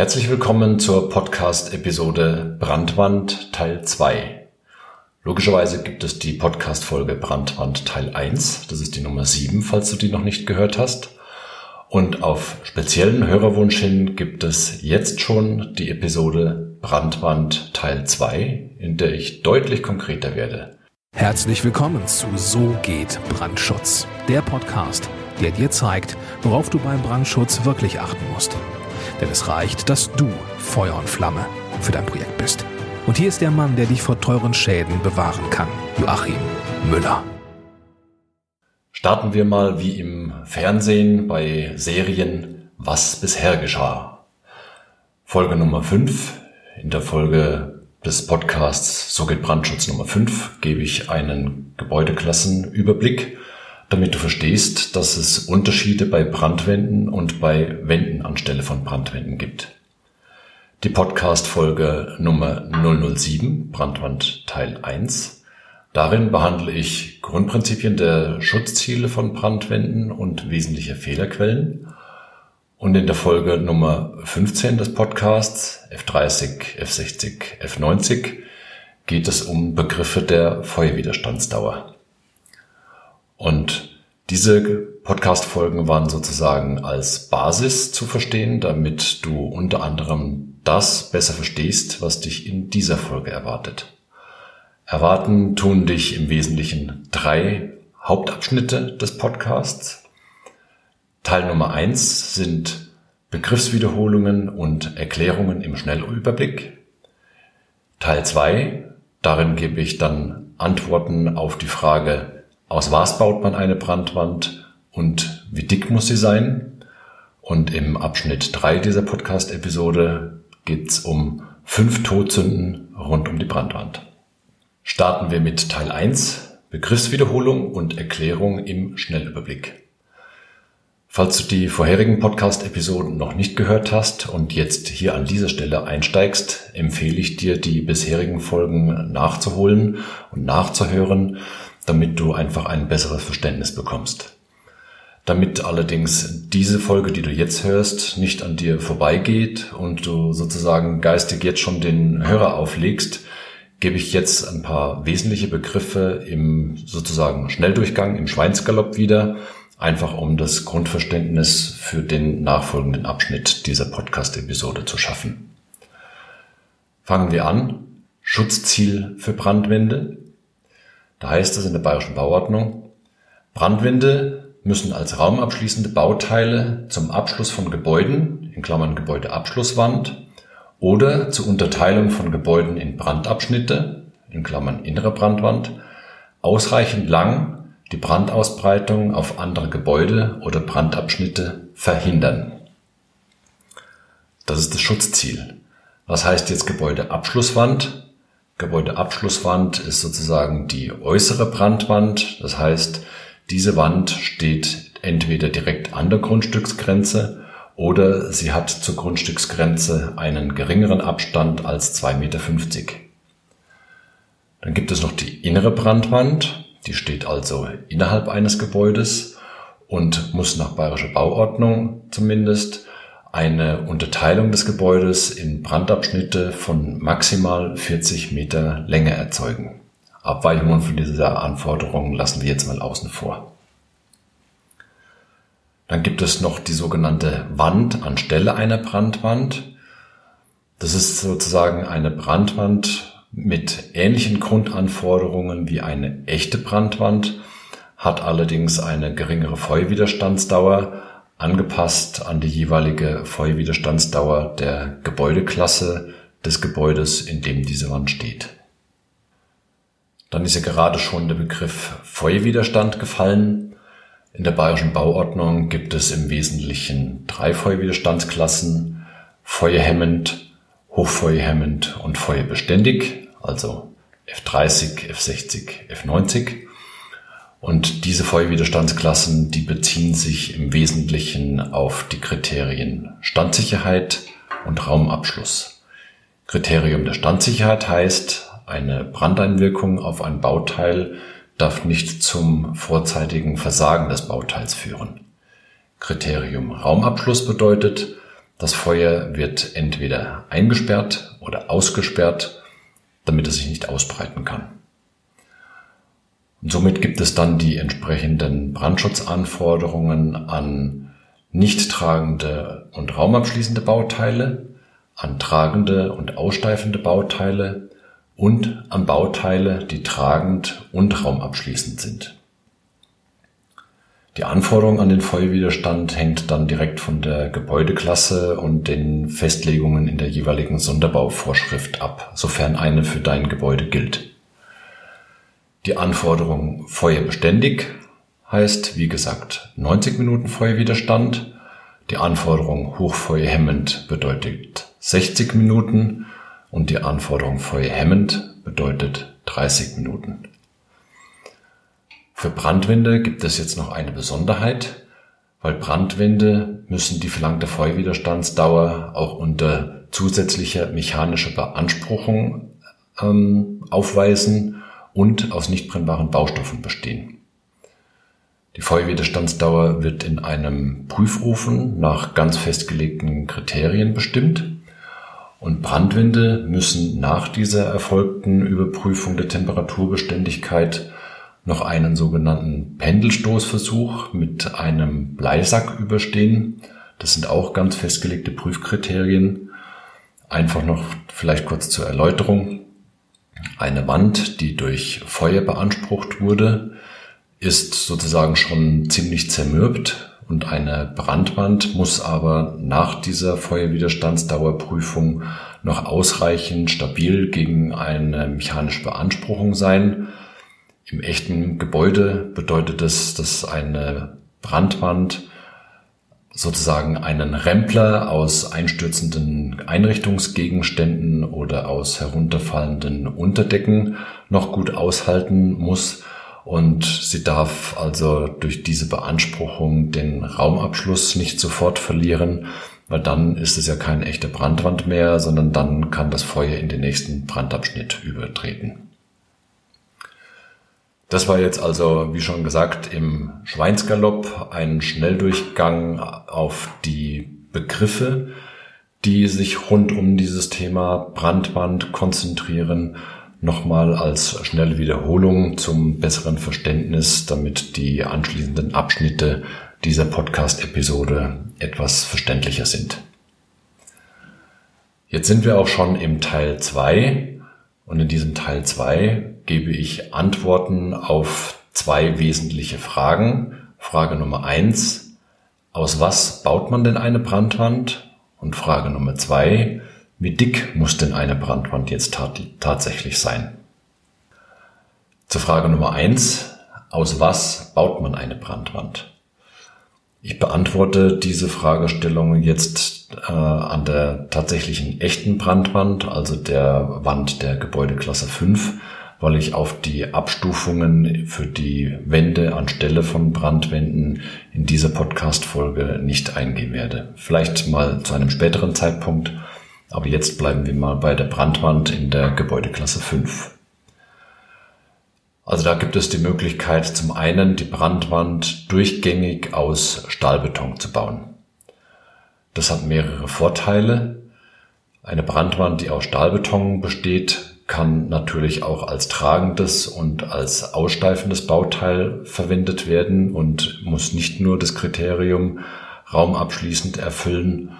Herzlich willkommen zur Podcast-Episode Brandwand Teil 2. Logischerweise gibt es die Podcast-Folge Brandwand Teil 1. Das ist die Nummer 7, falls du die noch nicht gehört hast. Und auf speziellen Hörerwunsch hin gibt es jetzt schon die Episode Brandwand Teil 2, in der ich deutlich konkreter werde. Herzlich willkommen zu So geht Brandschutz, der Podcast, der dir zeigt, worauf du beim Brandschutz wirklich achten musst. Denn es reicht, dass du Feuer und Flamme für dein Projekt bist. Und hier ist der Mann, der dich vor teuren Schäden bewahren kann, Joachim Müller. Starten wir mal wie im Fernsehen bei Serien Was bisher geschah. Folge Nummer 5. In der Folge des Podcasts So geht Brandschutz Nummer 5 gebe ich einen Gebäudeklassenüberblick, damit du verstehst, dass es Unterschiede bei Brandwänden und bei Wänden anstelle von Brandwänden gibt. Die Podcast-Folge Nummer 007, Brandwand Teil 1, Darin behandle ich Grundprinzipien der Schutzziele von Brandwänden und wesentliche Fehlerquellen. Und in der Folge Nummer 15 des Podcasts F30, F60, F90 geht es um Begriffe der Feuerwiderstandsdauer. Und diese Podcast-Folgen waren sozusagen als Basis zu verstehen, damit du unter anderem das besser verstehst, was dich in dieser Folge erwartet. Erwarten tun dich im Wesentlichen drei Hauptabschnitte des Podcasts. Teil Nummer eins sind Begriffswiederholungen und Erklärungen im Schnellüberblick. Teil zwei, darin gebe ich dann Antworten auf die Frage, aus was baut man eine Brandwand und wie dick muss sie sein? Und im Abschnitt drei dieser Podcast-Episode geht es um fünf Todsünden rund um die Brandwand. Starten wir mit Teil 1, Begriffswiederholung und Erklärung im Schnellüberblick. Falls du die vorherigen Podcast-Episoden noch nicht gehört hast und jetzt hier an dieser Stelle einsteigst, empfehle ich dir, die bisherigen Folgen nachzuholen und nachzuhören, damit du einfach ein besseres Verständnis bekommst. Damit allerdings diese Folge, die du jetzt hörst, nicht an dir vorbeigeht und du sozusagen geistig jetzt schon den Hörer auflegst, gebe ich jetzt ein paar wesentliche Begriffe im sozusagen Schnelldurchgang, im Schweinsgalopp wieder, einfach um das Grundverständnis für den nachfolgenden Abschnitt dieser Podcast-Episode zu schaffen. Fangen wir an. Schutzziel für Brandwände. Da heißt es in der Bayerischen Bauordnung, Brandwände müssen als raumabschließende Bauteile zum Abschluss von Gebäuden, in Klammern Gebäudeabschlusswand, oder zur Unterteilung von Gebäuden in Brandabschnitte in Klammern (innere Brandwand) ausreichend lang die Brandausbreitung auf andere Gebäude oder Brandabschnitte verhindern. Das ist das Schutzziel. Was heißt jetzt Gebäudeabschlusswand? Gebäudeabschlusswand ist sozusagen die äußere Brandwand. Das heißt, diese Wand steht entweder direkt an der Grundstücksgrenze oder sie hat zur Grundstücksgrenze einen geringeren Abstand als 2,50 Meter. Dann gibt es noch die innere Brandwand, die steht also innerhalb eines Gebäudes und muss nach bayerischer Bauordnung zumindest eine Unterteilung des Gebäudes in Brandabschnitte von maximal 40 Meter Länge erzeugen. Abweichungen von dieser Anforderung lassen wir jetzt mal außen vor. Dann gibt es noch die sogenannte Wand anstelle einer Brandwand. Das ist sozusagen eine Brandwand mit ähnlichen Grundanforderungen wie eine echte Brandwand, hat allerdings eine geringere Feuerwiderstandsdauer, angepasst an die jeweilige Feuerwiderstandsdauer der Gebäudeklasse des Gebäudes, in dem diese Wand steht. Dann ist ja gerade schon der Begriff Feuerwiderstand gefallen. In der bayerischen Bauordnung gibt es im Wesentlichen drei Feuerwiderstandsklassen, feuerhemmend, hochfeuerhemmend und feuerbeständig, also F30, F60, F90. Und diese Feuerwiderstandsklassen, die beziehen sich im Wesentlichen auf die Kriterien Standsicherheit und Raumabschluss. Kriterium der Standsicherheit heißt, eine Brandeinwirkung auf ein Bauteil darf nicht zum vorzeitigen Versagen des Bauteils führen. Kriterium Raumabschluss bedeutet, Das Feuer wird entweder eingesperrt oder ausgesperrt, damit es sich nicht ausbreiten kann. Und somit gibt es dann die entsprechenden Brandschutzanforderungen an nicht tragende und raumabschließende Bauteile, an tragende und aussteifende Bauteile und an Bauteile, die tragend und raumabschließend sind. Die Anforderung an den Feuerwiderstand hängt dann direkt von der Gebäudeklasse und den Festlegungen in der jeweiligen Sonderbauvorschrift ab, sofern eine für dein Gebäude gilt. Die Anforderung feuerbeständig heißt, wie gesagt, 90 Minuten Feuerwiderstand. Die Anforderung hochfeuerhemmend bedeutet 60 Minuten und die Anforderung feuerhemmend bedeutet 30 Minuten. Für Brandwände gibt es jetzt noch eine Besonderheit, weil Brandwände müssen die verlangte Feuerwiderstandsdauer auch unter zusätzlicher mechanischer Beanspruchung ähm, aufweisen und aus nicht brennbaren Baustoffen bestehen. Die Feuerwiderstandsdauer wird in einem Prüfofen nach ganz festgelegten Kriterien bestimmt und Brandwände müssen nach dieser erfolgten Überprüfung der Temperaturbeständigkeit noch einen sogenannten Pendelstoßversuch mit einem Bleisack überstehen. Das sind auch ganz festgelegte Prüfkriterien. Einfach noch vielleicht kurz zur Erläuterung. Eine Wand, die durch Feuer beansprucht wurde, ist sozusagen schon ziemlich zermürbt und eine Brandwand muss aber nach dieser Feuerwiderstandsdauerprüfung noch ausreichend stabil gegen eine mechanische Beanspruchung sein, im echten Gebäude bedeutet es, dass eine Brandwand sozusagen einen Rempler aus einstürzenden Einrichtungsgegenständen oder aus herunterfallenden Unterdecken noch gut aushalten muss. Und sie darf also durch diese Beanspruchung den Raumabschluss nicht sofort verlieren, weil dann ist es ja keine echte Brandwand mehr, sondern dann kann das Feuer in den nächsten Brandabschnitt übertreten. Das war jetzt also, wie schon gesagt, im Schweinsgalopp ein Schnelldurchgang auf die Begriffe, die sich rund um dieses Thema Brandwand konzentrieren. Nochmal als schnelle Wiederholung zum besseren Verständnis, damit die anschließenden Abschnitte dieser Podcast-Episode etwas verständlicher sind. Jetzt sind wir auch schon im Teil zwei und in diesem Teil zwei gebe ich Antworten auf zwei wesentliche Fragen. Frage Nummer eins, aus was baut man denn eine Brandwand? Und Frage Nummer zwei, wie dick muss denn eine Brandwand jetzt tat tatsächlich sein? Zur Frage Nummer eins, aus was baut man eine Brandwand? Ich beantworte diese Fragestellung jetzt äh, an der tatsächlichen echten Brandwand, also der Wand der Gebäudeklasse 5, weil ich auf die Abstufungen für die Wände anstelle von Brandwänden in dieser Podcast-Folge nicht eingehen werde. Vielleicht mal zu einem späteren Zeitpunkt, aber jetzt bleiben wir mal bei der Brandwand in der Gebäudeklasse 5. Also da gibt es die Möglichkeit, zum einen die Brandwand durchgängig aus Stahlbeton zu bauen. Das hat mehrere Vorteile. Eine Brandwand, die aus Stahlbeton besteht, kann natürlich auch als tragendes und als aussteifendes Bauteil verwendet werden und muss nicht nur das Kriterium raumabschließend erfüllen.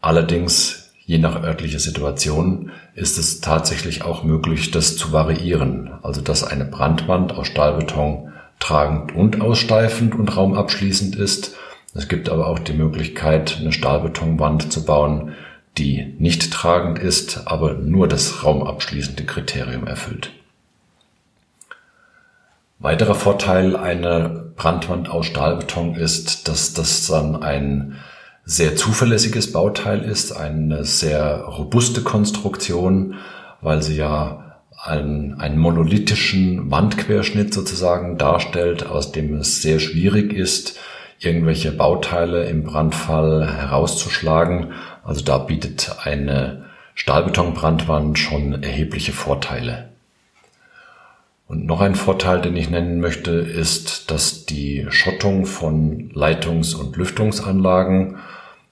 Allerdings, je nach örtlicher Situation, ist es tatsächlich auch möglich, das zu variieren. Also, dass eine Brandwand aus Stahlbeton tragend und aussteifend und raumabschließend ist. Es gibt aber auch die Möglichkeit, eine Stahlbetonwand zu bauen, die nicht tragend ist, aber nur das raumabschließende Kriterium erfüllt. Weiterer Vorteil einer Brandwand aus Stahlbeton ist, dass das dann ein sehr zuverlässiges Bauteil ist, eine sehr robuste Konstruktion, weil sie ja einen, einen monolithischen Wandquerschnitt sozusagen darstellt, aus dem es sehr schwierig ist, irgendwelche Bauteile im Brandfall herauszuschlagen also da bietet eine Stahlbetonbrandwand schon erhebliche Vorteile. Und noch ein Vorteil, den ich nennen möchte, ist, dass die Schottung von Leitungs- und Lüftungsanlagen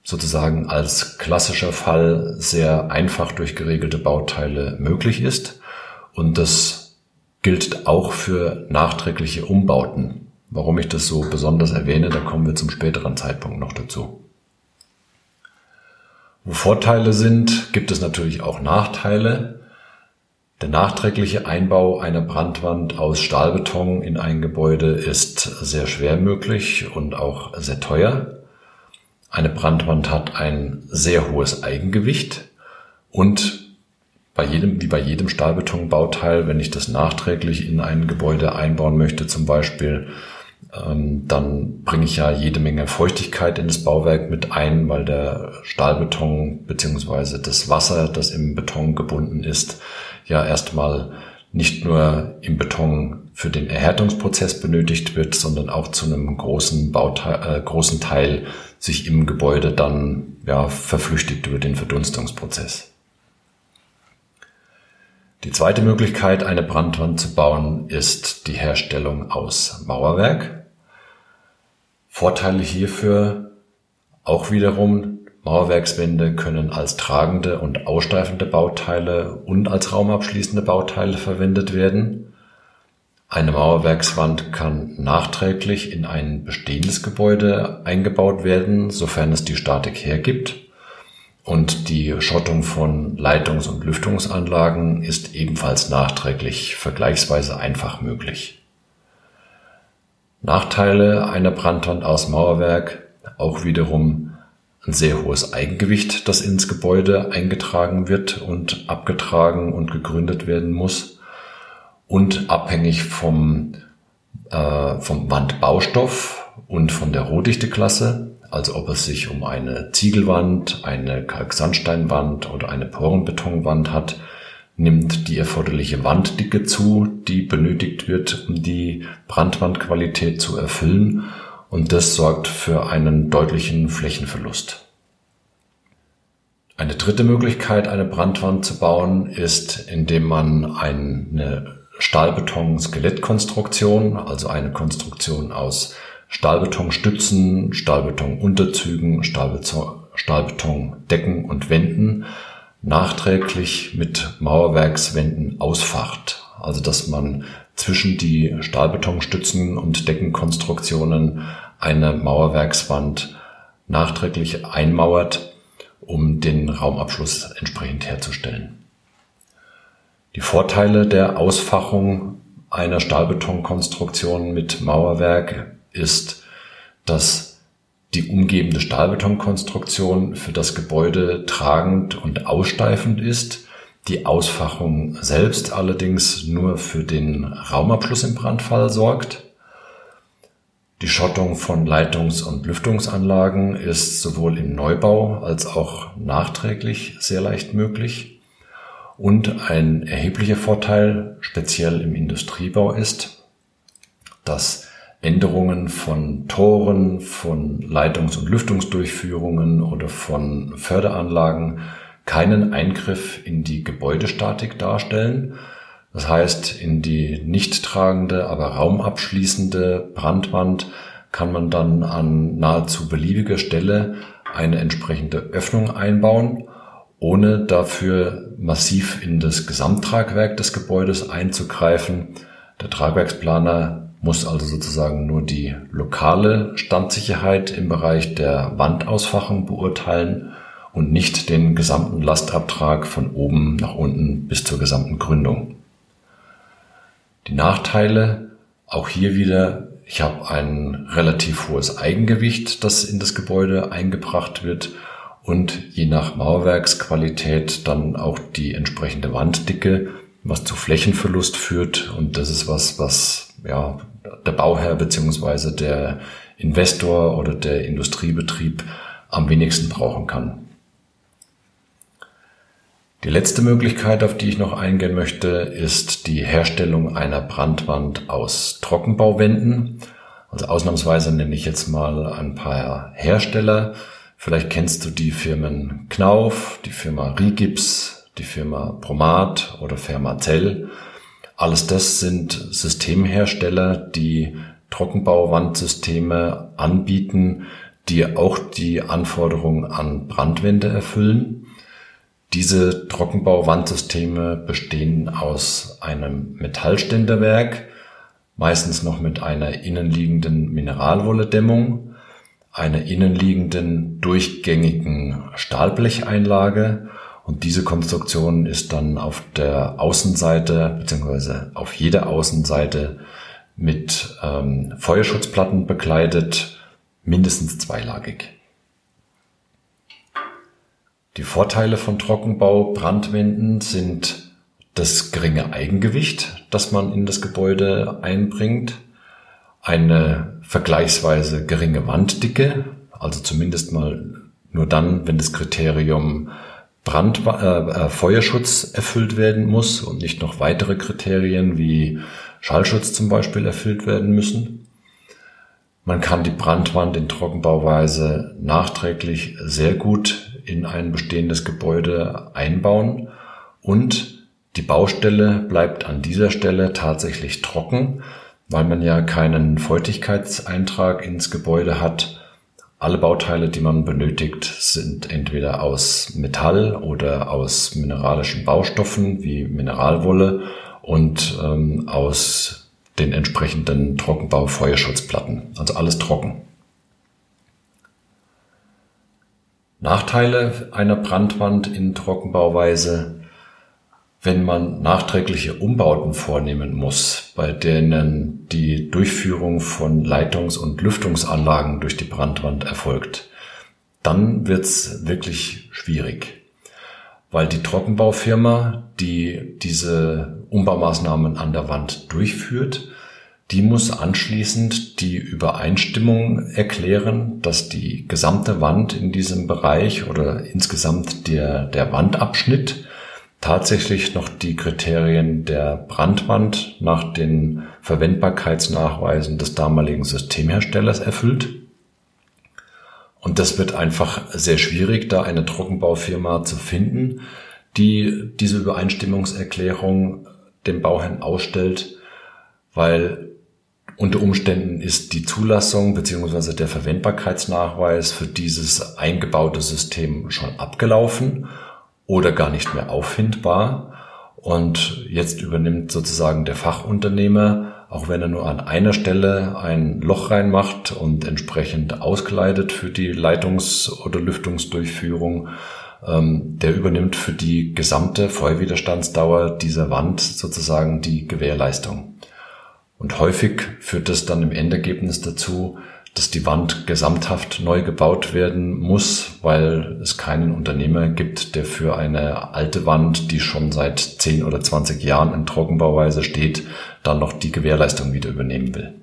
sozusagen als klassischer Fall sehr einfach durch geregelte Bauteile möglich ist. Und das gilt auch für nachträgliche Umbauten. Warum ich das so besonders erwähne, da kommen wir zum späteren Zeitpunkt noch dazu. Wo Vorteile sind, gibt es natürlich auch Nachteile. Der nachträgliche Einbau einer Brandwand aus Stahlbeton in ein Gebäude ist sehr schwer möglich und auch sehr teuer. Eine Brandwand hat ein sehr hohes Eigengewicht und bei jedem, wie bei jedem Stahlbetonbauteil, wenn ich das nachträglich in ein Gebäude einbauen möchte zum Beispiel, dann bringe ich ja jede Menge Feuchtigkeit in das Bauwerk mit ein, weil der Stahlbeton beziehungsweise das Wasser, das im Beton gebunden ist, ja erstmal nicht nur im Beton für den Erhärtungsprozess benötigt wird, sondern auch zu einem großen Bauteil, äh, großen Teil sich im Gebäude dann ja, verflüchtigt über den Verdunstungsprozess. Die zweite Möglichkeit, eine Brandwand zu bauen, ist die Herstellung aus Mauerwerk. Vorteile hierfür auch wiederum Mauerwerkswände können als tragende und aussteifende Bauteile und als raumabschließende Bauteile verwendet werden. Eine Mauerwerkswand kann nachträglich in ein bestehendes Gebäude eingebaut werden, sofern es die Statik hergibt. Und die Schottung von Leitungs- und Lüftungsanlagen ist ebenfalls nachträglich vergleichsweise einfach möglich. Nachteile einer Brandwand aus Mauerwerk auch wiederum ein sehr hohes Eigengewicht, das ins Gebäude eingetragen wird und abgetragen und gegründet werden muss und abhängig vom, äh, vom Wandbaustoff und von der Rohdichteklasse, also ob es sich um eine Ziegelwand, eine Kalksandsteinwand oder eine Porenbetonwand hat, nimmt die erforderliche Wanddicke zu, die benötigt wird, um die Brandwandqualität zu erfüllen und das sorgt für einen deutlichen Flächenverlust. Eine dritte Möglichkeit, eine Brandwand zu bauen, ist, indem man eine Stahlbeton-Skelettkonstruktion, also eine Konstruktion aus Stahlbetonstützen, Stahlbetonunterzügen, Stahlbetondecken und Wänden nachträglich mit Mauerwerkswänden ausfacht. Also dass man zwischen die Stahlbetonstützen und Deckenkonstruktionen eine Mauerwerkswand nachträglich einmauert, um den Raumabschluss entsprechend herzustellen. Die Vorteile der Ausfachung einer Stahlbetonkonstruktion mit Mauerwerk ist, dass die umgebende Stahlbetonkonstruktion für das Gebäude tragend und aussteifend ist, die Ausfachung selbst allerdings nur für den Raumabschluss im Brandfall sorgt die Schottung von Leitungs- und Lüftungsanlagen ist sowohl im Neubau als auch nachträglich sehr leicht möglich. Und ein erheblicher Vorteil, speziell im Industriebau, ist, dass Änderungen von Toren, von Leitungs- und Lüftungsdurchführungen oder von Förderanlagen keinen Eingriff in die Gebäudestatik darstellen, das heißt, in die nicht tragende, aber raumabschließende Brandwand kann man dann an nahezu beliebiger Stelle eine entsprechende Öffnung einbauen, ohne dafür massiv in das Gesamttragwerk des Gebäudes einzugreifen. Der Tragwerksplaner muss also sozusagen nur die lokale Standsicherheit im Bereich der Wandausfachung beurteilen und nicht den gesamten Lastabtrag von oben nach unten bis zur gesamten Gründung. Die Nachteile, auch hier wieder, ich habe ein relativ hohes Eigengewicht, das in das Gebäude eingebracht wird und je nach Mauerwerksqualität dann auch die entsprechende Wanddicke, was zu Flächenverlust führt und das ist was, was ja der Bauherr beziehungsweise der Investor oder der Industriebetrieb am wenigsten brauchen kann. Die letzte Möglichkeit, auf die ich noch eingehen möchte, ist die Herstellung einer Brandwand aus Trockenbauwänden. Also ausnahmsweise nenne ich jetzt mal ein paar Hersteller. Vielleicht kennst du die Firmen Knauf, die Firma Rigips, die Firma Promat oder Fermacell. Alles das sind Systemhersteller, die Trockenbauwandsysteme anbieten, die auch die Anforderungen an Brandwände erfüllen. Diese Trockenbauwandsysteme bestehen aus einem Metallständerwerk, meistens noch mit einer innenliegenden Mineralwolledämmung, einer innenliegenden durchgängigen Stahlblecheinlage und diese Konstruktion ist dann auf der Außenseite beziehungsweise auf jeder Außenseite mit ähm, Feuerschutzplatten bekleidet, mindestens zweilagig. Die Vorteile von Trockenbau Brandwänden sind das geringe Eigengewicht, das man in das Gebäude einbringt, eine vergleichsweise geringe Wanddicke, also zumindest mal nur dann, wenn das Kriterium Brand, äh, äh, Feuerschutz erfüllt werden muss und nicht noch weitere Kriterien wie Schallschutz zum Beispiel erfüllt werden müssen. Man kann die Brandwand in Trockenbauweise nachträglich sehr gut in ein bestehendes Gebäude einbauen und die Baustelle bleibt an dieser Stelle tatsächlich trocken, weil man ja keinen Feuchtigkeitseintrag ins Gebäude hat alle Bauteile, die man benötigt, sind entweder aus Metall oder aus mineralischen Baustoffen wie Mineralwolle und ähm, aus den entsprechenden Trockenbau-Feuerschutzplatten. Also alles trocken. Nachteile einer Brandwand in Trockenbauweise wenn man nachträgliche Umbauten vornehmen muss, bei denen die Durchführung von Leitungs- und Lüftungsanlagen durch die Brandwand erfolgt, dann wird's wirklich schwierig. Weil die Trockenbaufirma, die diese Umbaumaßnahmen an der Wand durchführt, die muss anschließend die Übereinstimmung erklären, dass die gesamte Wand in diesem Bereich oder insgesamt der, der Wandabschnitt tatsächlich noch die Kriterien der Brandwand nach den Verwendbarkeitsnachweisen des damaligen Systemherstellers erfüllt. Und das wird einfach sehr schwierig, da eine Trockenbaufirma zu finden, die diese Übereinstimmungserklärung dem Bauherrn ausstellt, weil unter Umständen ist die Zulassung beziehungsweise der Verwendbarkeitsnachweis für dieses eingebaute System schon abgelaufen oder gar nicht mehr auffindbar. Und jetzt übernimmt sozusagen der Fachunternehmer, auch wenn er nur an einer Stelle ein Loch reinmacht und entsprechend auskleidet für die Leitungs- oder Lüftungsdurchführung, ähm, der übernimmt für die gesamte Feuerwiderstandsdauer dieser Wand sozusagen die Gewährleistung. Und häufig führt das dann im Endergebnis dazu, dass die Wand gesamthaft neu gebaut werden muss, weil es keinen Unternehmer gibt, der für eine alte Wand, die schon seit 10 oder 20 Jahren in Trockenbauweise steht, dann noch die Gewährleistung wieder übernehmen will.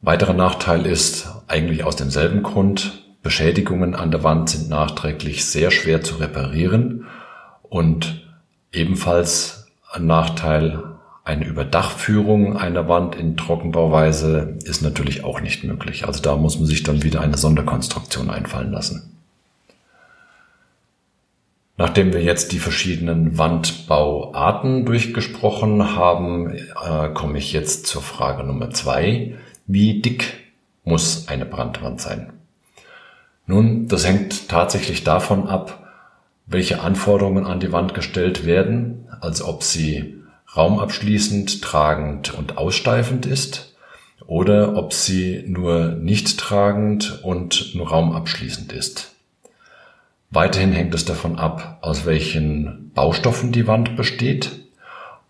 Weiterer Nachteil ist eigentlich aus demselben Grund, Beschädigungen an der Wand sind nachträglich sehr schwer zu reparieren und ebenfalls ein Nachteil eine Überdachführung einer Wand in Trockenbauweise ist natürlich auch nicht möglich. Also da muss man sich dann wieder eine Sonderkonstruktion einfallen lassen. Nachdem wir jetzt die verschiedenen Wandbauarten durchgesprochen haben, äh, komme ich jetzt zur Frage Nummer zwei. Wie dick muss eine Brandwand sein? Nun, das hängt tatsächlich davon ab, welche Anforderungen an die Wand gestellt werden, als ob sie raumabschließend, tragend und aussteifend ist oder ob sie nur nicht tragend und nur raumabschließend ist. Weiterhin hängt es davon ab, aus welchen Baustoffen die Wand besteht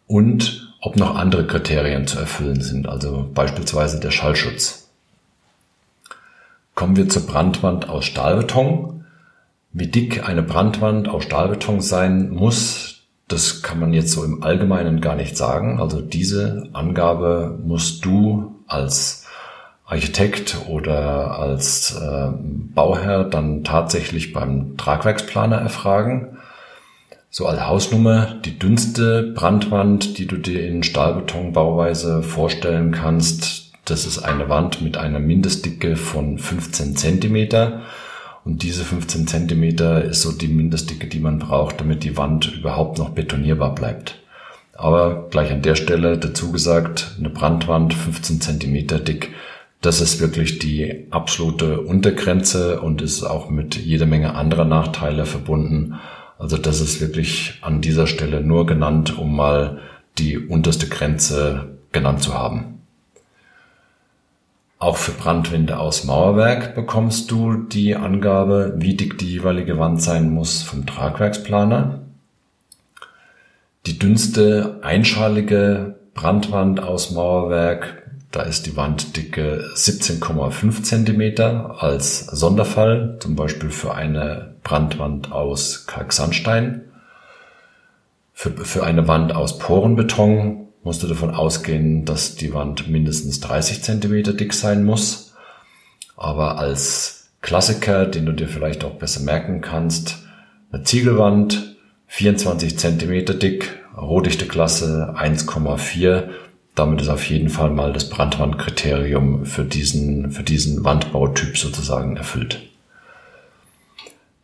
und ob noch andere Kriterien zu erfüllen sind, also beispielsweise der Schallschutz. Kommen wir zur Brandwand aus Stahlbeton. Wie dick eine Brandwand aus Stahlbeton sein muss, das kann man jetzt so im Allgemeinen gar nicht sagen. Also diese Angabe musst du als Architekt oder als äh, Bauherr dann tatsächlich beim Tragwerksplaner erfragen. So als Hausnummer die dünnste Brandwand, die du dir in Stahlbetonbauweise vorstellen kannst, das ist eine Wand mit einer Mindestdicke von 15 Zentimeter und diese 15 Zentimeter ist so die Mindestdicke, die man braucht, damit die Wand überhaupt noch betonierbar bleibt. Aber gleich an der Stelle dazu gesagt, eine Brandwand 15 Zentimeter dick, Das ist wirklich die absolute Untergrenze und ist auch mit jeder Menge anderer Nachteile verbunden. Also das ist wirklich an dieser Stelle nur genannt, um mal die unterste Grenze genannt zu haben. Auch für Brandwände aus Mauerwerk bekommst du die Angabe, wie dick die jeweilige Wand sein muss vom Tragwerksplaner. Die dünnste einschalige Brandwand aus Mauerwerk, da ist die Wanddicke 17,5 Zentimeter als Sonderfall, zum Beispiel für eine Brandwand aus Kalksandstein. Für, für eine Wand aus Porenbeton musst du davon ausgehen, dass die Wand mindestens 30 Zentimeter dick sein muss. Aber als Klassiker, den du dir vielleicht auch besser merken kannst, eine Ziegelwand, 24 Zentimeter dick, Rohdichte Klasse 1,4. Damit ist auf jeden Fall mal das Brandwandkriterium für diesen, für diesen Wandbautyp sozusagen erfüllt.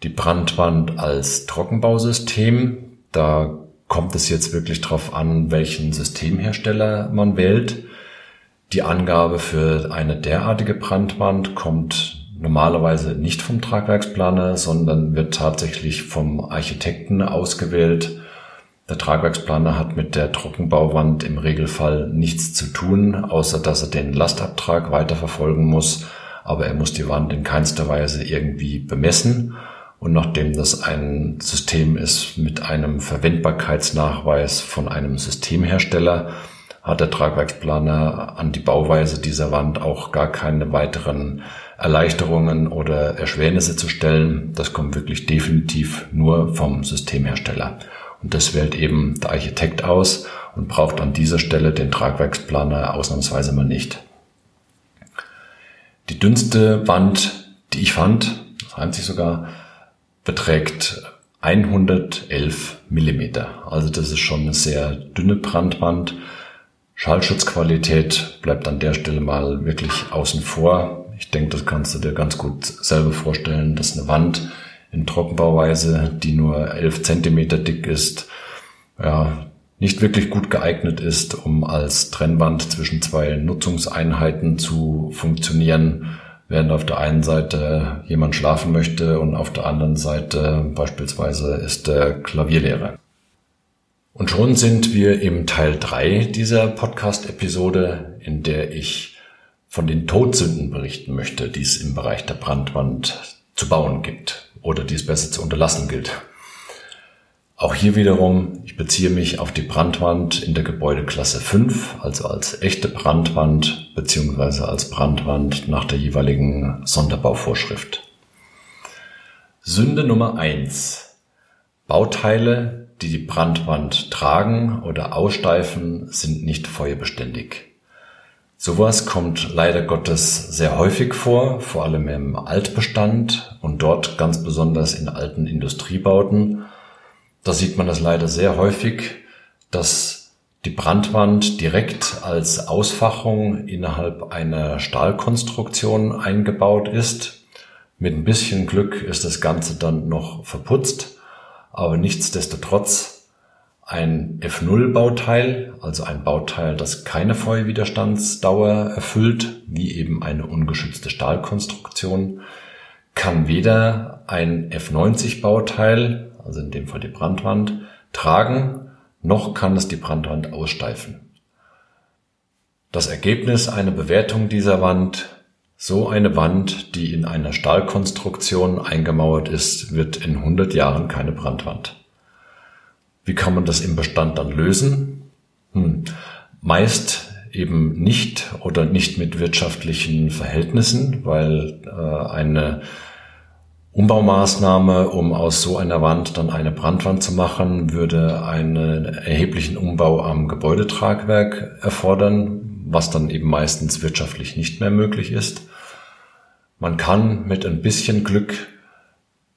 Die Brandwand als Trockenbausystem, da kommt es jetzt wirklich darauf an, welchen Systemhersteller man wählt. Die Angabe für eine derartige Brandwand kommt normalerweise nicht vom Tragwerksplaner, sondern wird tatsächlich vom Architekten ausgewählt. Der Tragwerksplaner hat mit der Trockenbauwand im Regelfall nichts zu tun, außer dass er den Lastabtrag weiterverfolgen muss, aber er muss die Wand in keinster Weise irgendwie bemessen und nachdem das ein System ist mit einem Verwendbarkeitsnachweis von einem Systemhersteller, hat der Tragwerksplaner an die Bauweise dieser Wand auch gar keine weiteren Erleichterungen oder Erschwernisse zu stellen. Das kommt wirklich definitiv nur vom Systemhersteller. Und das wählt eben der Architekt aus und braucht an dieser Stelle den Tragwerksplaner ausnahmsweise mal nicht. Die dünnste Wand, die ich fand, das reimt sich sogar, beträgt 111 Millimeter. Also das ist schon eine sehr dünne Brandwand. Schallschutzqualität bleibt an der Stelle mal wirklich außen vor. Ich denke, das kannst du dir ganz gut selber vorstellen, dass eine Wand in Trockenbauweise, die nur 11 Zentimeter dick ist, ja, nicht wirklich gut geeignet ist, um als Trennwand zwischen zwei Nutzungseinheiten zu funktionieren während auf der einen Seite jemand schlafen möchte und auf der anderen Seite beispielsweise ist der Klavierlehrer. Und schon sind wir im Teil drei dieser Podcast-Episode, in der ich von den Todsünden berichten möchte, die es im Bereich der Brandwand zu bauen gibt oder die es besser zu unterlassen gilt. Auch hier wiederum, ich beziehe mich auf die Brandwand in der Gebäudeklasse 5, also als echte Brandwand beziehungsweise als Brandwand nach der jeweiligen Sonderbauvorschrift. Sünde Nummer 1. Bauteile, die die Brandwand tragen oder aussteifen, sind nicht feuerbeständig. Sowas kommt leider Gottes sehr häufig vor, vor allem im Altbestand und dort ganz besonders in alten Industriebauten da sieht man das leider sehr häufig, dass die Brandwand direkt als Ausfachung innerhalb einer Stahlkonstruktion eingebaut ist. Mit ein bisschen Glück ist das Ganze dann noch verputzt, aber nichtsdestotrotz ein F0-Bauteil, also ein Bauteil, das keine Feuerwiderstandsdauer erfüllt, wie eben eine ungeschützte Stahlkonstruktion, kann weder ein F90-Bauteil also in dem Fall die Brandwand, tragen, noch kann es die Brandwand aussteifen. Das Ergebnis einer Bewertung dieser Wand, so eine Wand, die in einer Stahlkonstruktion eingemauert ist, wird in 100 Jahren keine Brandwand. Wie kann man das im Bestand dann lösen? Hm. Meist eben nicht oder nicht mit wirtschaftlichen Verhältnissen, weil äh, eine Umbaumaßnahme, um aus so einer Wand dann eine Brandwand zu machen, würde einen erheblichen Umbau am Gebäudetragwerk erfordern, was dann eben meistens wirtschaftlich nicht mehr möglich ist. Man kann mit ein bisschen Glück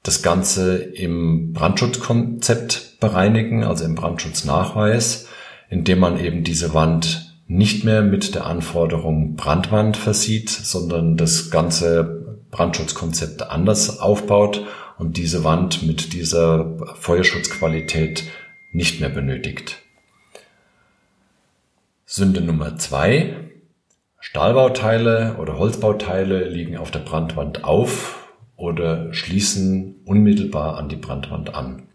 das Ganze im Brandschutzkonzept bereinigen, also im Brandschutznachweis, indem man eben diese Wand nicht mehr mit der Anforderung Brandwand versieht, sondern das Ganze Brandschutzkonzepte anders aufbaut und diese Wand mit dieser Feuerschutzqualität nicht mehr benötigt. Sünde Nummer zwei. Stahlbauteile oder Holzbauteile liegen auf der Brandwand auf oder schließen unmittelbar an die Brandwand an.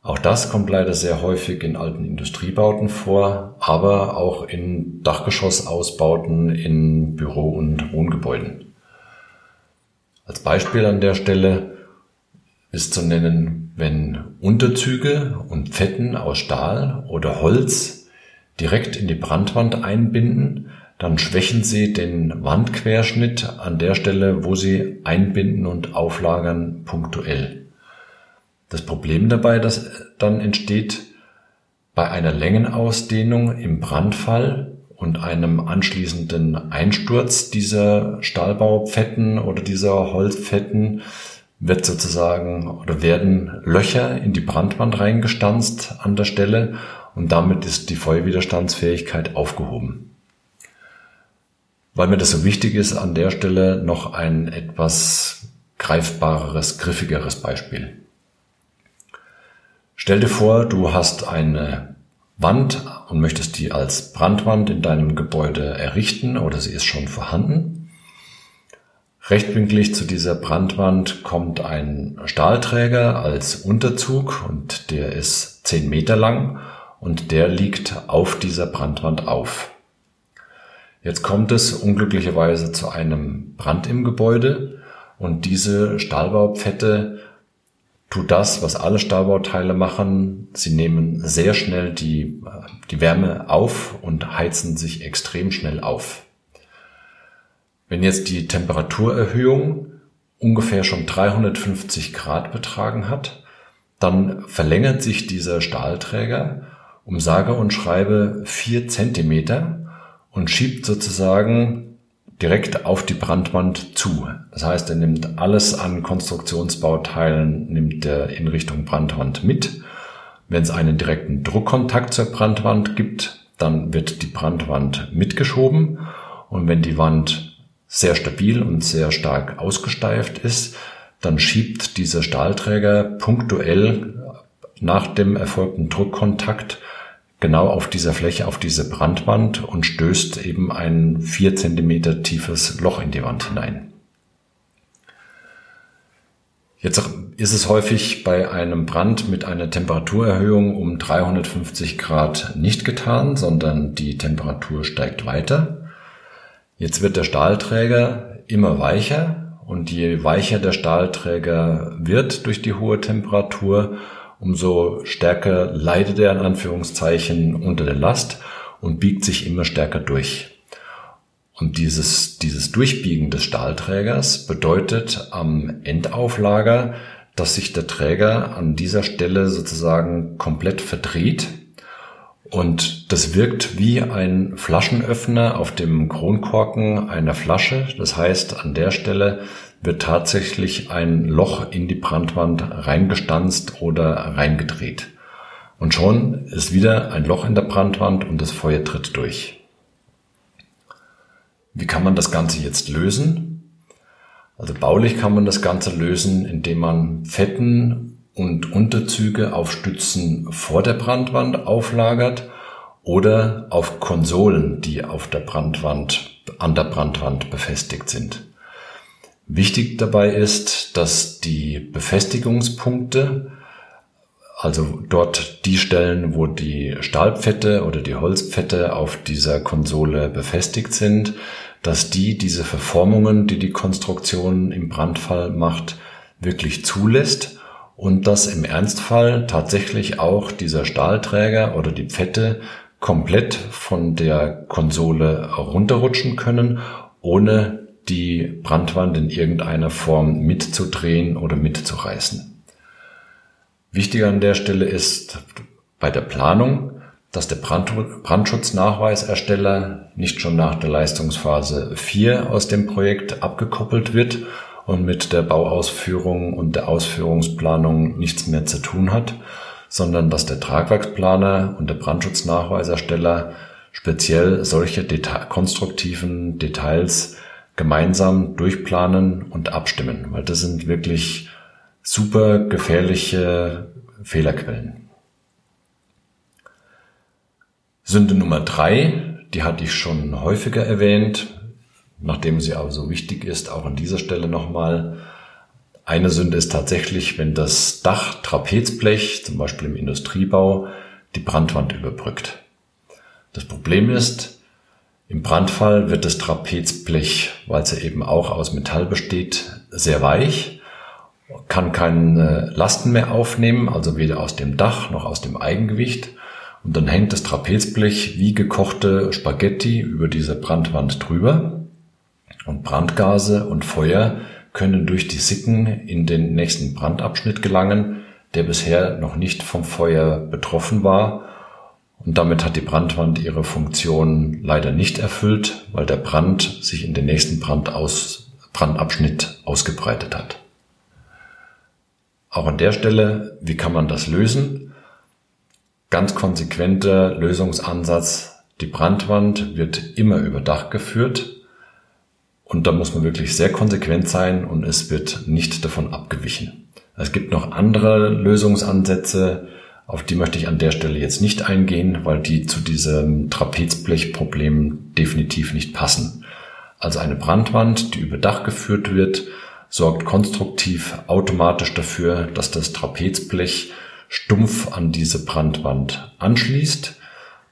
Auch das kommt leider sehr häufig in alten Industriebauten vor, aber auch in Dachgeschossausbauten in Büro- und Wohngebäuden. Als Beispiel an der Stelle ist zu nennen, wenn Unterzüge und Pfetten aus Stahl oder Holz direkt in die Brandwand einbinden, dann schwächen sie den Wandquerschnitt an der Stelle, wo sie einbinden und auflagern, punktuell. Das Problem dabei, das dann entsteht bei einer Längenausdehnung im Brandfall und einem anschließenden Einsturz dieser Stahlbaupfetten oder dieser Holzpfetten wird sozusagen oder werden Löcher in die Brandwand reingestanzt an der Stelle und damit ist die Feuerwiderstandsfähigkeit aufgehoben. Weil mir das so wichtig ist, an der Stelle noch ein etwas greifbareres, griffigeres Beispiel. Stell dir vor, du hast eine Wand und möchtest die als Brandwand in deinem Gebäude errichten oder sie ist schon vorhanden. Rechtwinklig zu dieser Brandwand kommt ein Stahlträger als Unterzug und der ist 10 Meter lang und der liegt auf dieser Brandwand auf. Jetzt kommt es unglücklicherweise zu einem Brand im Gebäude und diese Stahlbaupfette tut das, was alle Stahlbauteile machen. Sie nehmen sehr schnell die, die Wärme auf und heizen sich extrem schnell auf. Wenn jetzt die Temperaturerhöhung ungefähr schon 350 Grad betragen hat, dann verlängert sich dieser Stahlträger um sage und schreibe vier Zentimeter und schiebt sozusagen direkt auf die Brandwand zu. Das heißt, er nimmt alles an Konstruktionsbauteilen, nimmt er in Richtung Brandwand mit. Wenn es einen direkten Druckkontakt zur Brandwand gibt, dann wird die Brandwand mitgeschoben. Und wenn die Wand sehr stabil und sehr stark ausgesteift ist, dann schiebt dieser Stahlträger punktuell nach dem erfolgten Druckkontakt genau auf dieser Fläche, auf diese Brandwand und stößt eben ein vier Zentimeter tiefes Loch in die Wand hinein. Jetzt ist es häufig bei einem Brand mit einer Temperaturerhöhung um 350 Grad nicht getan, sondern die Temperatur steigt weiter. Jetzt wird der Stahlträger immer weicher und je weicher der Stahlträger wird durch die hohe Temperatur, umso stärker leidet er in Anführungszeichen unter der Last und biegt sich immer stärker durch. Und dieses, dieses Durchbiegen des Stahlträgers bedeutet am Endauflager, dass sich der Träger an dieser Stelle sozusagen komplett verdreht. Und das wirkt wie ein Flaschenöffner auf dem Kronkorken einer Flasche. Das heißt, an der Stelle wird tatsächlich ein Loch in die Brandwand reingestanzt oder reingedreht. Und schon ist wieder ein Loch in der Brandwand und das Feuer tritt durch. Wie kann man das Ganze jetzt lösen? Also baulich kann man das Ganze lösen, indem man Fetten und Unterzüge auf Stützen vor der Brandwand auflagert oder auf Konsolen, die auf der Brandwand, an der Brandwand befestigt sind. Wichtig dabei ist, dass die Befestigungspunkte, also dort die Stellen, wo die Stahlpfette oder die Holzpfette auf dieser Konsole befestigt sind, dass die diese Verformungen, die die Konstruktion im Brandfall macht, wirklich zulässt und dass im Ernstfall tatsächlich auch dieser Stahlträger oder die Pfette komplett von der Konsole runterrutschen können, ohne die Brandwand in irgendeiner Form mitzudrehen oder mitzureißen. Wichtiger an der Stelle ist bei der Planung, dass der Brandschutznachweisersteller nicht schon nach der Leistungsphase 4 aus dem Projekt abgekoppelt wird und mit der Bauausführung und der Ausführungsplanung nichts mehr zu tun hat, sondern dass der Tragwerksplaner und der Brandschutznachweisersteller speziell solche Deta konstruktiven Details gemeinsam durchplanen und abstimmen, weil das sind wirklich super gefährliche Fehlerquellen. Sünde Nummer drei, die hatte ich schon häufiger erwähnt, nachdem sie aber so wichtig ist, auch an dieser Stelle nochmal. Eine Sünde ist tatsächlich, wenn das Dach Trapezblech, zum Beispiel im Industriebau, die Brandwand überbrückt. Das Problem ist, im Brandfall wird das Trapezblech, weil es ja eben auch aus Metall besteht, sehr weich, kann keine Lasten mehr aufnehmen, also weder aus dem Dach noch aus dem Eigengewicht. Und dann hängt das Trapezblech wie gekochte Spaghetti über diese Brandwand drüber. Und Brandgase und Feuer können durch die Sicken in den nächsten Brandabschnitt gelangen, der bisher noch nicht vom Feuer betroffen war. Und damit hat die Brandwand ihre Funktion leider nicht erfüllt, weil der Brand sich in den nächsten Brand aus, Brandabschnitt ausgebreitet hat. Auch an der Stelle, wie kann man das lösen? Ganz konsequenter Lösungsansatz. Die Brandwand wird immer über Dach geführt und da muss man wirklich sehr konsequent sein und es wird nicht davon abgewichen. Es gibt noch andere Lösungsansätze, auf die möchte ich an der Stelle jetzt nicht eingehen, weil die zu diesem Trapezblechproblem definitiv nicht passen. Also eine Brandwand, die über Dach geführt wird, sorgt konstruktiv automatisch dafür, dass das Trapezblech stumpf an diese Brandwand anschließt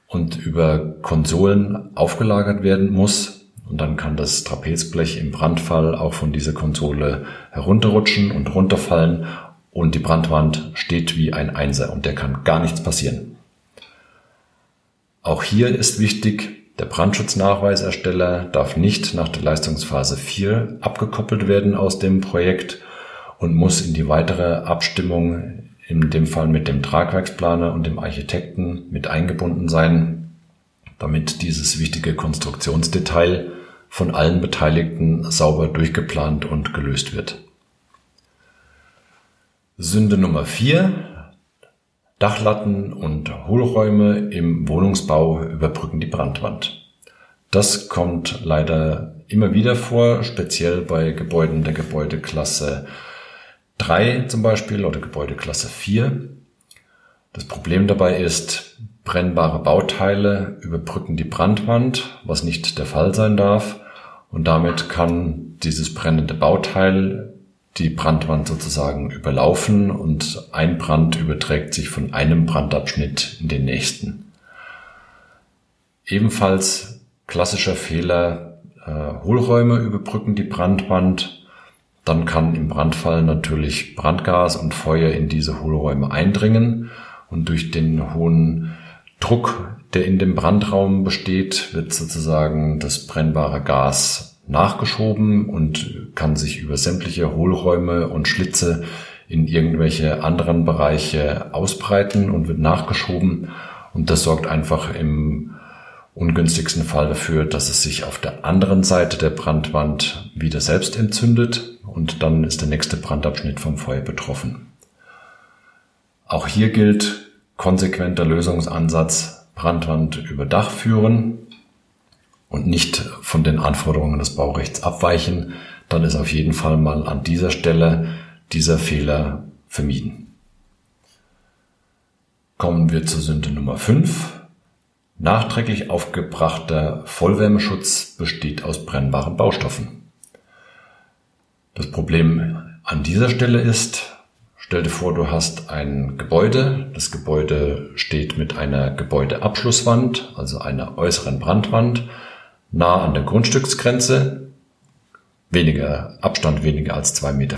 und über Konsolen aufgelagert werden muss, und dann kann das Trapezblech im Brandfall auch von dieser Konsole herunterrutschen und runterfallen und die Brandwand steht wie ein Einser und der kann gar nichts passieren. Auch hier ist wichtig, der Brandschutznachweisersteller darf nicht nach der Leistungsphase 4 abgekoppelt werden aus dem Projekt und muss in die weitere Abstimmung in dem Fall mit dem Tragwerksplaner und dem Architekten mit eingebunden sein, damit dieses wichtige Konstruktionsdetail von allen Beteiligten sauber durchgeplant und gelöst wird. Sünde Nummer vier: Dachlatten und Hohlräume im Wohnungsbau überbrücken die Brandwand. Das kommt leider immer wieder vor, speziell bei Gebäuden der Gebäudeklasse 3 zum Beispiel oder Gebäudeklasse 4. Das Problem dabei ist, brennbare Bauteile überbrücken die Brandwand, was nicht der Fall sein darf. Und damit kann dieses brennende Bauteil die Brandwand sozusagen überlaufen und ein Brand überträgt sich von einem Brandabschnitt in den nächsten. Ebenfalls klassischer Fehler, äh, Hohlräume überbrücken die Brandwand. Dann kann im Brandfall natürlich Brandgas und Feuer in diese Hohlräume eindringen und durch den hohen Druck, der in dem Brandraum besteht, wird sozusagen das brennbare Gas nachgeschoben und kann sich über sämtliche Hohlräume und Schlitze in irgendwelche anderen Bereiche ausbreiten und wird nachgeschoben. Und das sorgt einfach im ungünstigsten Fall dafür, dass es sich auf der anderen Seite der Brandwand wieder selbst entzündet und dann ist der nächste Brandabschnitt vom Feuer betroffen. Auch hier gilt, konsequenter Lösungsansatz Brandwand über Dach führen und nicht von den Anforderungen des Baurechts abweichen, dann ist auf jeden Fall mal an dieser Stelle dieser Fehler vermieden. Kommen wir zur Sünde Nummer 5. Nachträglich aufgebrachter Vollwärmeschutz besteht aus brennbaren Baustoffen. Das Problem an dieser Stelle ist, Stell dir vor, du hast ein Gebäude. Das Gebäude steht mit einer Gebäudeabschlusswand, also einer äußeren Brandwand, nah an der Grundstücksgrenze. Weniger Abstand, weniger als 2,50 Meter.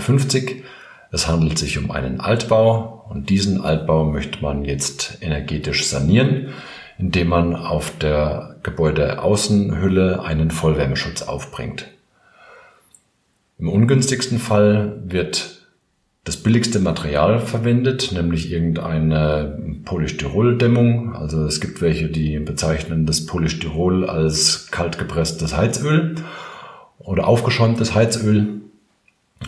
Es handelt sich um einen Altbau und diesen Altbau möchte man jetzt energetisch sanieren, indem man auf der Gebäudeaußenhülle einen Vollwärmeschutz aufbringt. Im ungünstigsten Fall wird das billigste Material verwendet, nämlich irgendeine Polystyroldämmung. Also es gibt welche, die bezeichnen das Polystyrol als kaltgepresstes Heizöl oder aufgeschäumtes Heizöl.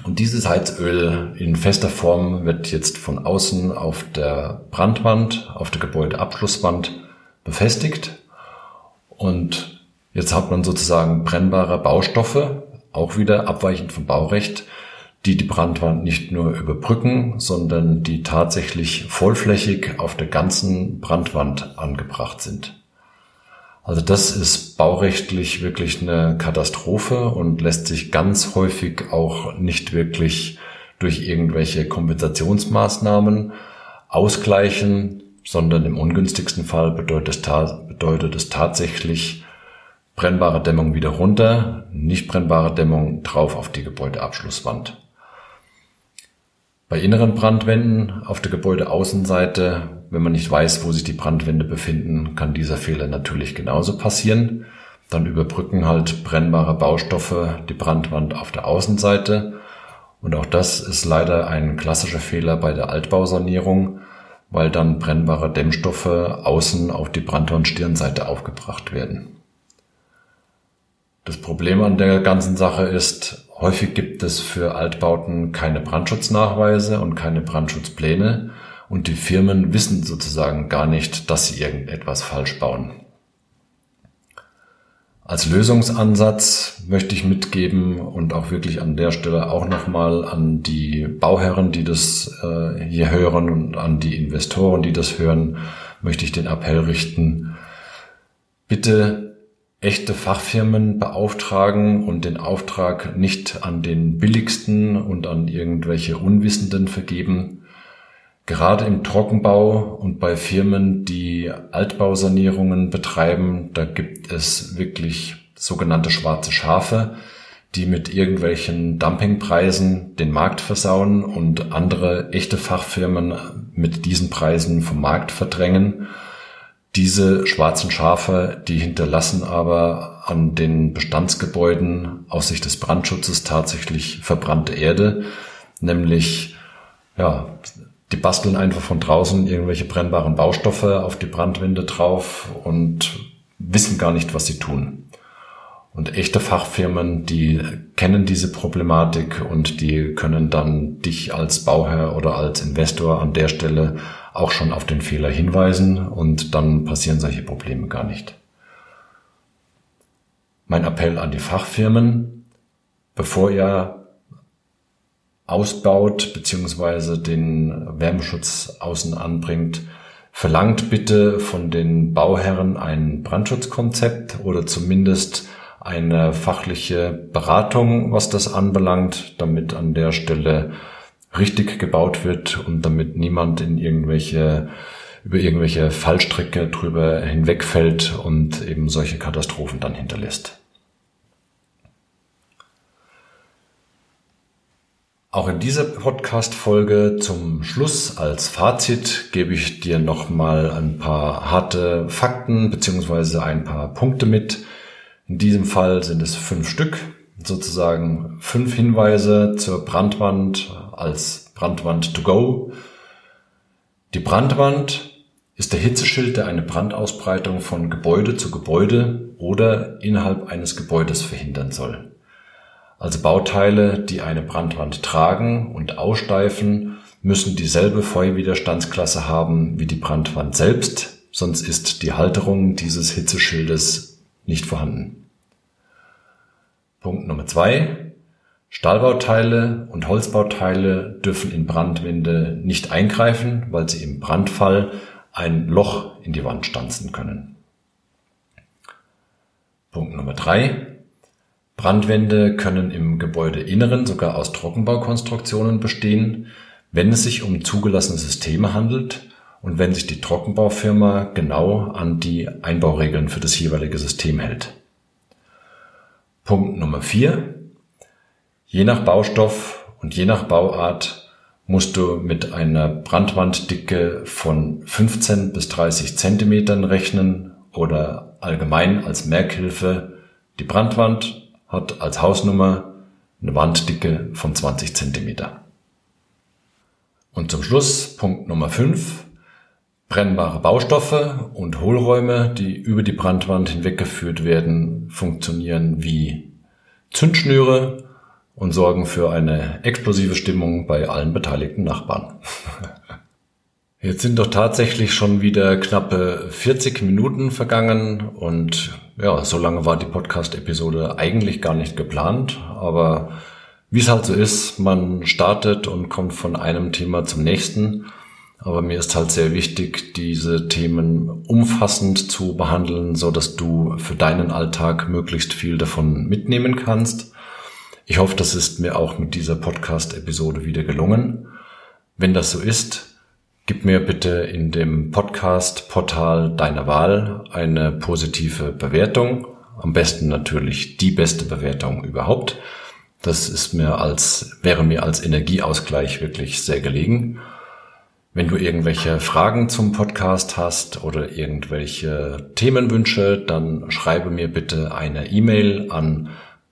Und dieses Heizöl in fester Form wird jetzt von außen auf der Brandwand, auf der Gebäudeabschlusswand befestigt. Und jetzt hat man sozusagen brennbare Baustoffe, auch wieder abweichend vom Baurecht, die die Brandwand nicht nur überbrücken, sondern die tatsächlich vollflächig auf der ganzen Brandwand angebracht sind. Also das ist baurechtlich wirklich eine Katastrophe und lässt sich ganz häufig auch nicht wirklich durch irgendwelche Kompensationsmaßnahmen ausgleichen, sondern im ungünstigsten Fall bedeutet es, bedeutet es tatsächlich brennbare Dämmung wieder runter, nicht brennbare Dämmung drauf auf die Gebäudeabschlusswand. Bei inneren Brandwänden auf der Gebäudeaußenseite, wenn man nicht weiß, wo sich die Brandwände befinden, kann dieser Fehler natürlich genauso passieren. Dann überbrücken halt brennbare Baustoffe die Brandwand auf der Außenseite. Und auch das ist leider ein klassischer Fehler bei der Altbausanierung, weil dann brennbare Dämmstoffe außen auf die Brandwandstirnseite aufgebracht werden. Das Problem an der ganzen Sache ist, häufig gibt es für Altbauten keine Brandschutznachweise und keine Brandschutzpläne und die Firmen wissen sozusagen gar nicht, dass sie irgendetwas falsch bauen. Als Lösungsansatz möchte ich mitgeben und auch wirklich an der Stelle auch nochmal an die Bauherren, die das äh, hier hören und an die Investoren, die das hören, möchte ich den Appell richten. Bitte echte Fachfirmen beauftragen und den Auftrag nicht an den billigsten und an irgendwelche Unwissenden vergeben. Gerade im Trockenbau und bei Firmen, die Altbausanierungen betreiben, da gibt es wirklich sogenannte schwarze Schafe, die mit irgendwelchen Dumpingpreisen den Markt versauen und andere echte Fachfirmen mit diesen Preisen vom Markt verdrängen diese schwarzen Schafe, die hinterlassen aber an den Bestandsgebäuden aus Sicht des Brandschutzes tatsächlich verbrannte Erde, nämlich ja, die basteln einfach von draußen irgendwelche brennbaren Baustoffe auf die Brandwände drauf und wissen gar nicht, was sie tun. Und echte Fachfirmen, die kennen diese Problematik und die können dann dich als Bauherr oder als Investor an der Stelle auch schon auf den Fehler hinweisen und dann passieren solche Probleme gar nicht. Mein Appell an die Fachfirmen, bevor ihr ausbaut bzw. den Wärmeschutz außen anbringt, verlangt bitte von den Bauherren ein Brandschutzkonzept oder zumindest eine fachliche Beratung, was das anbelangt, damit an der Stelle richtig gebaut wird und damit niemand in irgendwelche über irgendwelche Fallstricke drüber hinwegfällt und eben solche Katastrophen dann hinterlässt. Auch in dieser Podcast-Folge zum Schluss als Fazit gebe ich dir nochmal ein paar harte Fakten beziehungsweise ein paar Punkte mit. In diesem Fall sind es fünf Stück, sozusagen fünf Hinweise zur Brandwand als Brandwand to go. Die Brandwand ist der Hitzeschild, der eine Brandausbreitung von Gebäude zu Gebäude oder innerhalb eines Gebäudes verhindern soll. Also Bauteile, die eine Brandwand tragen und aussteifen, müssen dieselbe Feuerwiderstandsklasse haben wie die Brandwand selbst, sonst ist die Halterung dieses Hitzeschildes nicht vorhanden. Punkt Nummer zwei. Stahlbauteile und Holzbauteile dürfen in Brandwände nicht eingreifen, weil sie im Brandfall ein Loch in die Wand stanzen können. Punkt Nummer drei. Brandwände können im Gebäudeinneren sogar aus Trockenbaukonstruktionen bestehen, wenn es sich um zugelassene Systeme handelt und wenn sich die Trockenbaufirma genau an die Einbauregeln für das jeweilige System hält. Punkt Nummer vier. Je nach Baustoff und je nach Bauart musst du mit einer Brandwanddicke von 15 bis 30 Zentimetern rechnen oder allgemein als Merkhilfe. Die Brandwand hat als Hausnummer eine Wanddicke von 20 Zentimeter. Und zum Schluss Punkt Nummer 5. Brennbare Baustoffe und Hohlräume, die über die Brandwand hinweggeführt werden, funktionieren wie Zündschnüre und sorgen für eine explosive Stimmung bei allen beteiligten Nachbarn. Jetzt sind doch tatsächlich schon wieder knappe 40 Minuten vergangen und ja, so lange war die Podcast-Episode eigentlich gar nicht geplant, aber wie es halt so ist, man startet und kommt von einem Thema zum nächsten Aber mir ist halt sehr wichtig, diese Themen umfassend zu behandeln, so dass du für deinen Alltag möglichst viel davon mitnehmen kannst. Ich hoffe, das ist mir auch mit dieser Podcast-Episode wieder gelungen. Wenn das so ist, gib mir bitte in dem Podcast-Portal deiner Wahl eine positive Bewertung. Am besten natürlich die beste Bewertung überhaupt. Das ist mir als, wäre mir als Energieausgleich wirklich sehr gelegen. Wenn du irgendwelche Fragen zum Podcast hast oder irgendwelche Themenwünsche, dann schreibe mir bitte eine E-Mail an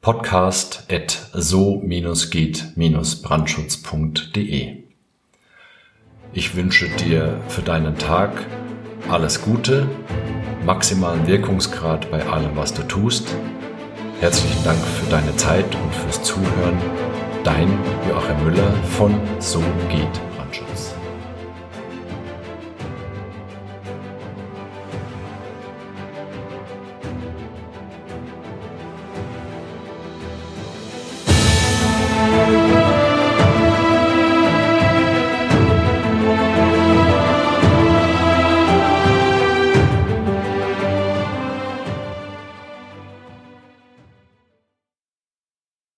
podcast.so-geht-brandschutz.de. Ich wünsche dir für deinen Tag alles Gute, maximalen Wirkungsgrad bei allem, was du tust. Herzlichen Dank für deine Zeit und fürs Zuhören. Dein Joachim Müller von So geht